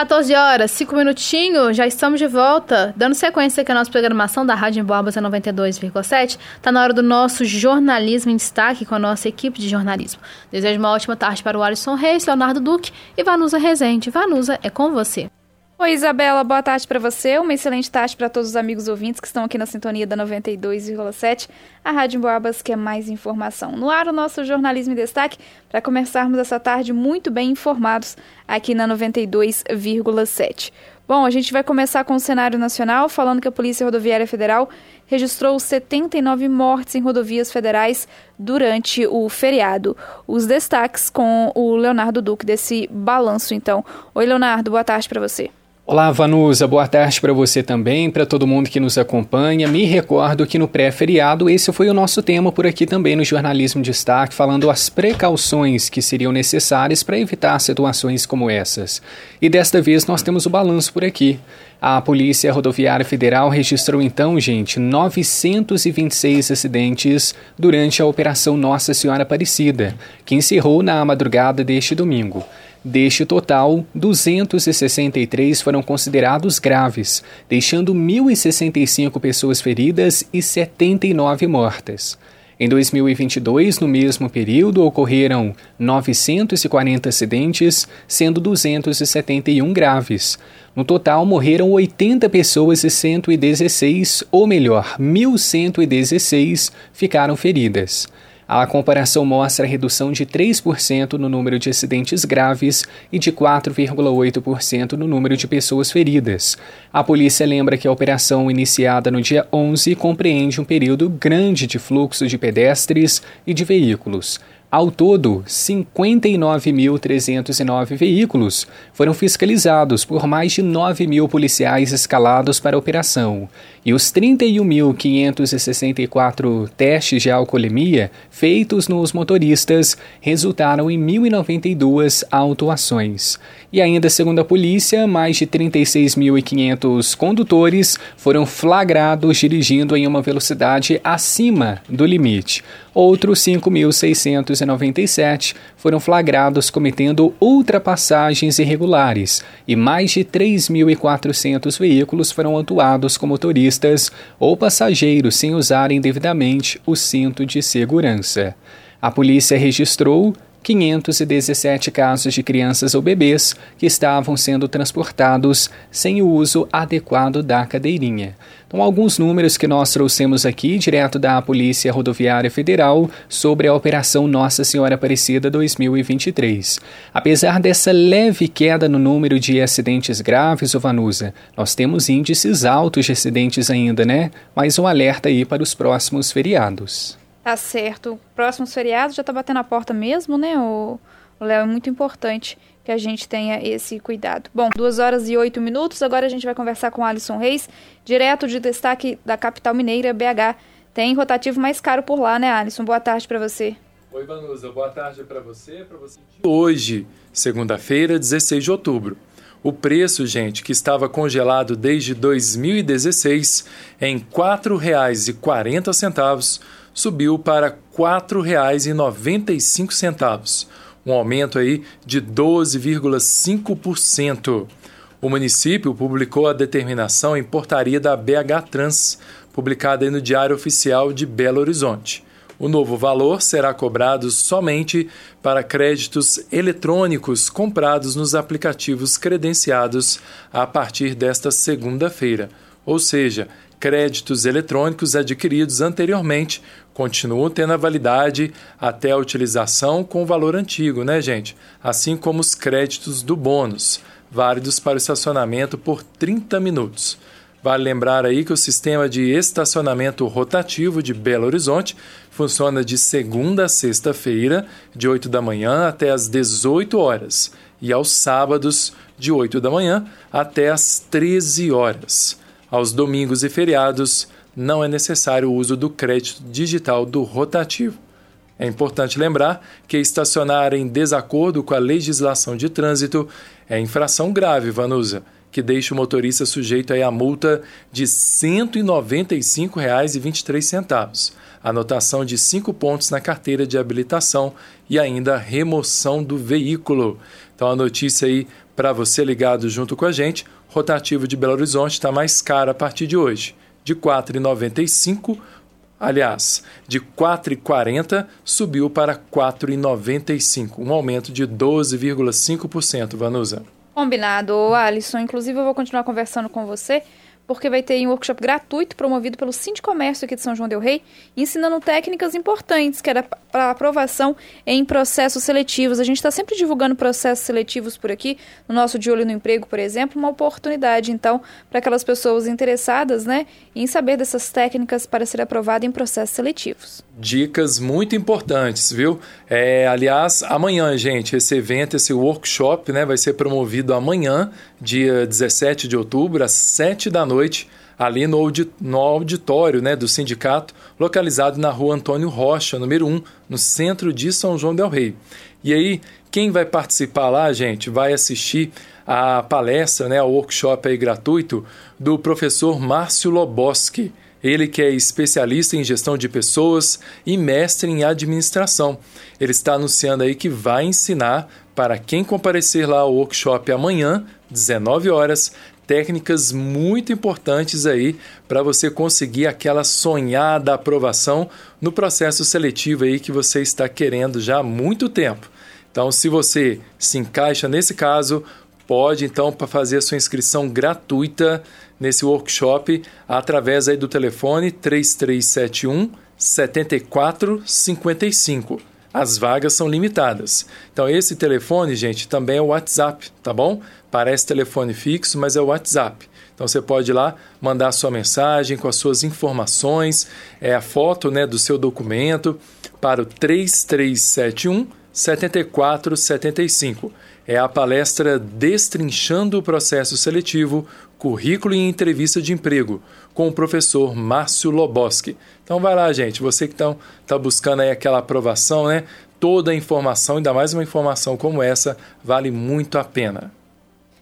14 horas, 5 minutinhos, já estamos de volta. Dando sequência aqui à nossa programação da Rádio Boabas 92,7. Está na hora do nosso jornalismo em destaque com a nossa equipe de jornalismo. Desejo uma ótima tarde para o Alisson Reis, Leonardo Duque e Vanusa Rezende. Vanusa, é com você. Oi, Isabela, boa tarde para você. Uma excelente tarde para todos os amigos ouvintes que estão aqui na sintonia da 92,7, a Rádio Boabas, que é mais informação. No ar, o nosso jornalismo em destaque, para começarmos essa tarde muito bem informados aqui na 92,7. Bom, a gente vai começar com o cenário nacional, falando que a Polícia Rodoviária Federal registrou 79 mortes em rodovias federais durante o feriado. Os destaques com o Leonardo Duque desse balanço, então. Oi, Leonardo, boa tarde para você. Olá, Vanusa, boa tarde para você também, para todo mundo que nos acompanha. Me recordo que no pré-feriado esse foi o nosso tema por aqui também no Jornalismo de Destaque, falando as precauções que seriam necessárias para evitar situações como essas. E desta vez nós temos o balanço por aqui. A Polícia Rodoviária Federal registrou então, gente, 926 acidentes durante a Operação Nossa Senhora Aparecida, que encerrou na madrugada deste domingo. Deste total, 263 foram considerados graves, deixando 1.065 pessoas feridas e 79 mortas. Em 2022, no mesmo período, ocorreram 940 acidentes, sendo 271 graves. No total, morreram 80 pessoas e 116, ou melhor, 1.116, ficaram feridas. A comparação mostra a redução de 3% no número de acidentes graves e de 4,8% no número de pessoas feridas. A polícia lembra que a operação iniciada no dia 11 compreende um período grande de fluxo de pedestres e de veículos. Ao todo, 59.309 veículos foram fiscalizados por mais de 9 mil policiais escalados para a operação, e os 31.564 testes de alcoolemia feitos nos motoristas resultaram em 1.092 autuações. E ainda, segundo a polícia, mais de 36.500 condutores foram flagrados dirigindo em uma velocidade acima do limite. Outros 5.697 foram flagrados cometendo ultrapassagens irregulares e mais de 3.400 veículos foram autuados com motoristas ou passageiros sem usarem devidamente o cinto de segurança. A polícia registrou 517 casos de crianças ou bebês que estavam sendo transportados sem o uso adequado da cadeirinha. Então, alguns números que nós trouxemos aqui, direto da Polícia Rodoviária Federal, sobre a Operação Nossa Senhora Aparecida 2023. Apesar dessa leve queda no número de acidentes graves, Vanusa, nós temos índices altos de acidentes ainda, né? Mas um alerta aí para os próximos feriados. Tá certo. Próximos feriados já tá batendo a porta mesmo, né, o Léo? É muito importante que a gente tenha esse cuidado. Bom, duas horas e oito minutos. Agora a gente vai conversar com Alisson Reis, direto de destaque da capital mineira, BH. Tem rotativo mais caro por lá, né, Alisson? Boa tarde para você. Oi, Vanusa. Boa tarde para você, para você. Hoje, segunda-feira, 16 de outubro. O preço, gente, que estava congelado desde 2016 em R$ 4,40 subiu para R$ 4,95, um aumento aí de 12,5%. O município publicou a determinação em portaria da BH Trans, publicada no Diário Oficial de Belo Horizonte. O novo valor será cobrado somente para créditos eletrônicos comprados nos aplicativos credenciados a partir desta segunda-feira, ou seja, créditos eletrônicos adquiridos anteriormente continuam tendo a validade até a utilização com o valor antigo, né, gente? Assim como os créditos do bônus, válidos para o estacionamento por 30 minutos. Vale lembrar aí que o sistema de estacionamento rotativo de Belo Horizonte funciona de segunda a sexta-feira, de 8 da manhã até as 18 horas, e aos sábados, de 8 da manhã até as 13 horas. Aos domingos e feriados, não é necessário o uso do crédito digital do rotativo. É importante lembrar que estacionar em desacordo com a legislação de trânsito é infração grave, Vanusa, que deixa o motorista sujeito a multa de R$ 195,23, anotação de 5 pontos na carteira de habilitação e ainda remoção do veículo. Então a notícia aí para você ligado junto com a gente, rotativo de Belo Horizonte está mais caro a partir de hoje, de R$ 4,95 aliás, de 4,40 subiu para 4,95, um aumento de 12,5%, Vanusa. Combinado, Alisson. Inclusive, eu vou continuar conversando com você porque vai ter um workshop gratuito promovido pelo Comércio aqui de São João del Rei, ensinando técnicas importantes que era para aprovação em processos seletivos. A gente está sempre divulgando processos seletivos por aqui, no nosso De Olho no Emprego, por exemplo, uma oportunidade, então, para aquelas pessoas interessadas né, em saber dessas técnicas para ser aprovado em processos seletivos. Dicas muito importantes, viu? É, aliás, amanhã, gente, esse evento, esse workshop, né, vai ser promovido amanhã, dia 17 de outubro, às 7 da noite, ali no, auditório né, do sindicato, localizado na rua Antônio Rocha, número 1, no centro de São João Del Rei. E aí, quem vai participar lá, gente, vai assistir a palestra, né, o workshop aí gratuito do professor Márcio Loboski. Ele que é especialista em gestão de pessoas e mestre em administração. Ele está anunciando aí que vai ensinar para quem comparecer lá ao workshop amanhã, 19 horas, técnicas muito importantes aí para você conseguir aquela sonhada aprovação no processo seletivo aí que você está querendo já há muito tempo. Então, se você se encaixa nesse caso, pode então fazer a sua inscrição gratuita nesse workshop através aí do telefone 3371 7455. As vagas são limitadas. Então esse telefone, gente, também é o WhatsApp, tá bom? Parece telefone fixo, mas é o WhatsApp. Então você pode ir lá mandar sua mensagem com as suas informações, é a foto, né, do seu documento para o 3371 7475. É a palestra Destrinchando o Processo Seletivo, Currículo e Entrevista de Emprego, com o professor Márcio Loboski. Então vai lá, gente, você que está tá buscando aí aquela aprovação, né? Toda a informação, ainda mais uma informação como essa, vale muito a pena.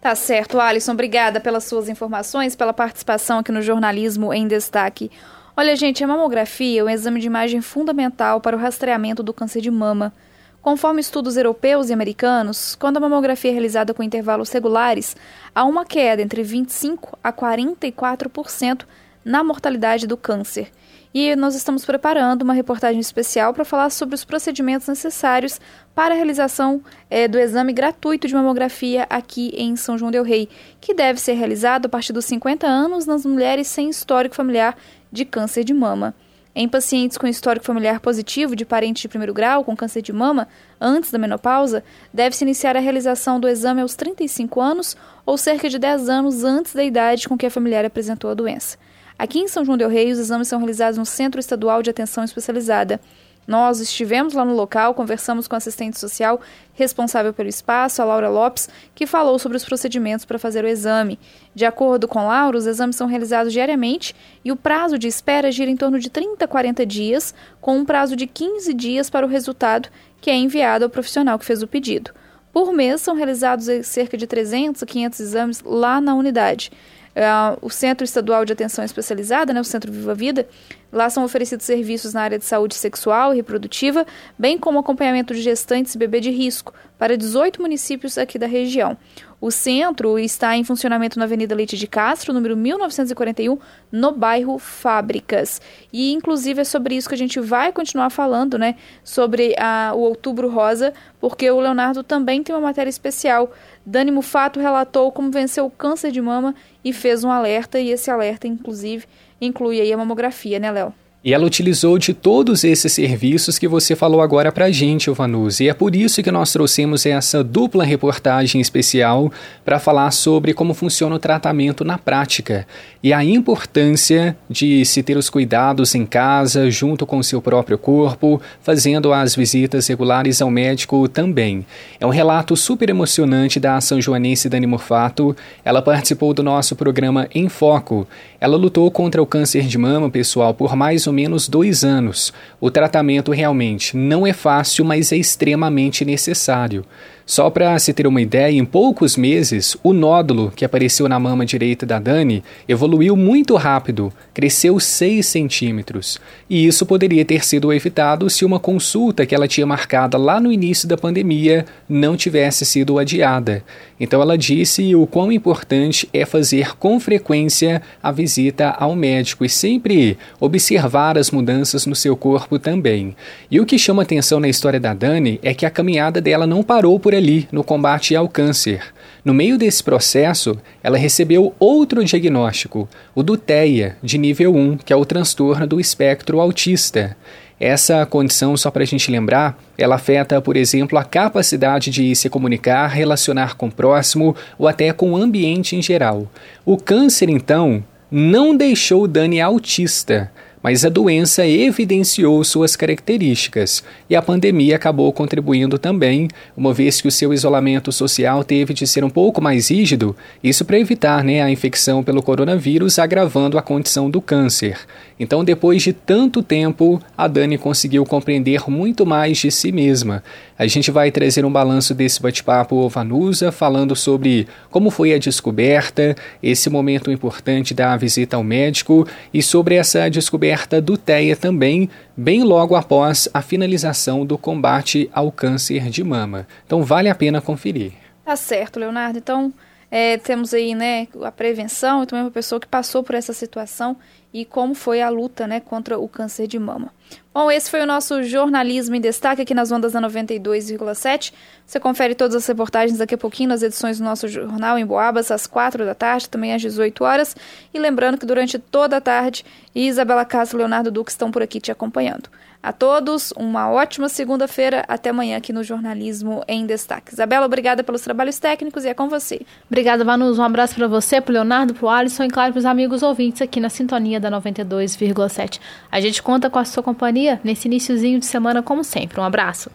Tá certo, Alisson. Obrigada pelas suas informações, pela participação aqui no Jornalismo em Destaque. Olha, gente, a mamografia é um exame de imagem fundamental para o rastreamento do câncer de mama. Conforme estudos europeus e americanos, quando a mamografia é realizada com intervalos regulares, há uma queda entre 25% a 44% na mortalidade do câncer. E nós estamos preparando uma reportagem especial para falar sobre os procedimentos necessários para a realização é, do exame gratuito de mamografia aqui em São João Del Rei, que deve ser realizado a partir dos 50 anos nas mulheres sem histórico familiar de câncer de mama. Em pacientes com histórico familiar positivo de parente de primeiro grau com câncer de mama, antes da menopausa, deve-se iniciar a realização do exame aos 35 anos ou cerca de 10 anos antes da idade com que a familiar apresentou a doença. Aqui em São João del Rei, os exames são realizados no Centro Estadual de Atenção Especializada. Nós estivemos lá no local, conversamos com a assistente social responsável pelo espaço, a Laura Lopes, que falou sobre os procedimentos para fazer o exame. De acordo com Laura, os exames são realizados diariamente e o prazo de espera gira em torno de 30 a 40 dias, com um prazo de 15 dias para o resultado que é enviado ao profissional que fez o pedido. Por mês são realizados cerca de 300 a 500 exames lá na unidade. Uh, o Centro Estadual de Atenção Especializada, né, o Centro Viva Vida, lá são oferecidos serviços na área de saúde sexual e reprodutiva, bem como acompanhamento de gestantes e bebê de risco, para 18 municípios aqui da região. O centro está em funcionamento na Avenida Leite de Castro, número 1941, no bairro Fábricas. E, inclusive, é sobre isso que a gente vai continuar falando, né? Sobre a, o Outubro Rosa, porque o Leonardo também tem uma matéria especial. Dani Mufato relatou como venceu o câncer de mama e fez um alerta, e esse alerta, inclusive, inclui aí a mamografia, né, Léo? E ela utilizou de todos esses serviços que você falou agora para a gente, Vanus. E é por isso que nós trouxemos essa dupla reportagem especial para falar sobre como funciona o tratamento na prática e a importância de se ter os cuidados em casa, junto com o seu próprio corpo, fazendo as visitas regulares ao médico também. É um relato super emocionante da São Joanense Dani Morfato. Ela participou do nosso programa Em Foco. Ela lutou contra o câncer de mama, pessoal, por mais ou menos dois anos. O tratamento realmente não é fácil, mas é extremamente necessário. Só para se ter uma ideia, em poucos meses, o nódulo que apareceu na mama direita da Dani evoluiu muito rápido, cresceu 6 centímetros. E isso poderia ter sido evitado se uma consulta que ela tinha marcada lá no início da pandemia não tivesse sido adiada. Então ela disse o quão importante é fazer com frequência a visita ao médico e sempre observar as mudanças no seu corpo também. E o que chama atenção na história da Dani é que a caminhada dela não parou por ali no combate ao câncer. No meio desse processo, ela recebeu outro diagnóstico, o do TEA, de nível 1, que é o transtorno do espectro autista. Essa condição, só para a gente lembrar, ela afeta, por exemplo, a capacidade de se comunicar, relacionar com o próximo ou até com o ambiente em geral. O câncer, então, não deixou Dani autista, mas a doença evidenciou suas características e a pandemia acabou contribuindo também, uma vez que o seu isolamento social teve de ser um pouco mais rígido, isso para evitar né, a infecção pelo coronavírus, agravando a condição do câncer. Então, depois de tanto tempo, a Dani conseguiu compreender muito mais de si mesma. A gente vai trazer um balanço desse bate-papo Vanusa, falando sobre como foi a descoberta, esse momento importante da visita ao médico e sobre essa descoberta do TEA também, bem logo após a finalização do combate ao câncer de mama. Então vale a pena conferir. Tá certo, Leonardo. Então é, temos aí né, a prevenção e também uma pessoa que passou por essa situação e como foi a luta né, contra o câncer de mama. Bom, esse foi o nosso jornalismo em destaque aqui nas ondas da 92,7. Você confere todas as reportagens daqui a pouquinho nas edições do nosso jornal em Boabas, às 4 da tarde, também às 18 horas. E lembrando que durante toda a tarde, Isabela Castro e Leonardo Duque estão por aqui te acompanhando. A todos, uma ótima segunda-feira. Até amanhã aqui no Jornalismo em Destaque. Isabela, obrigada pelos trabalhos técnicos e é com você. Obrigada, Vanus. Um abraço para você, para Leonardo, para o Alisson e, claro, para os amigos ouvintes aqui na sintonia da 92,7. A gente conta com a sua companhia nesse iníciozinho de semana, como sempre. Um abraço.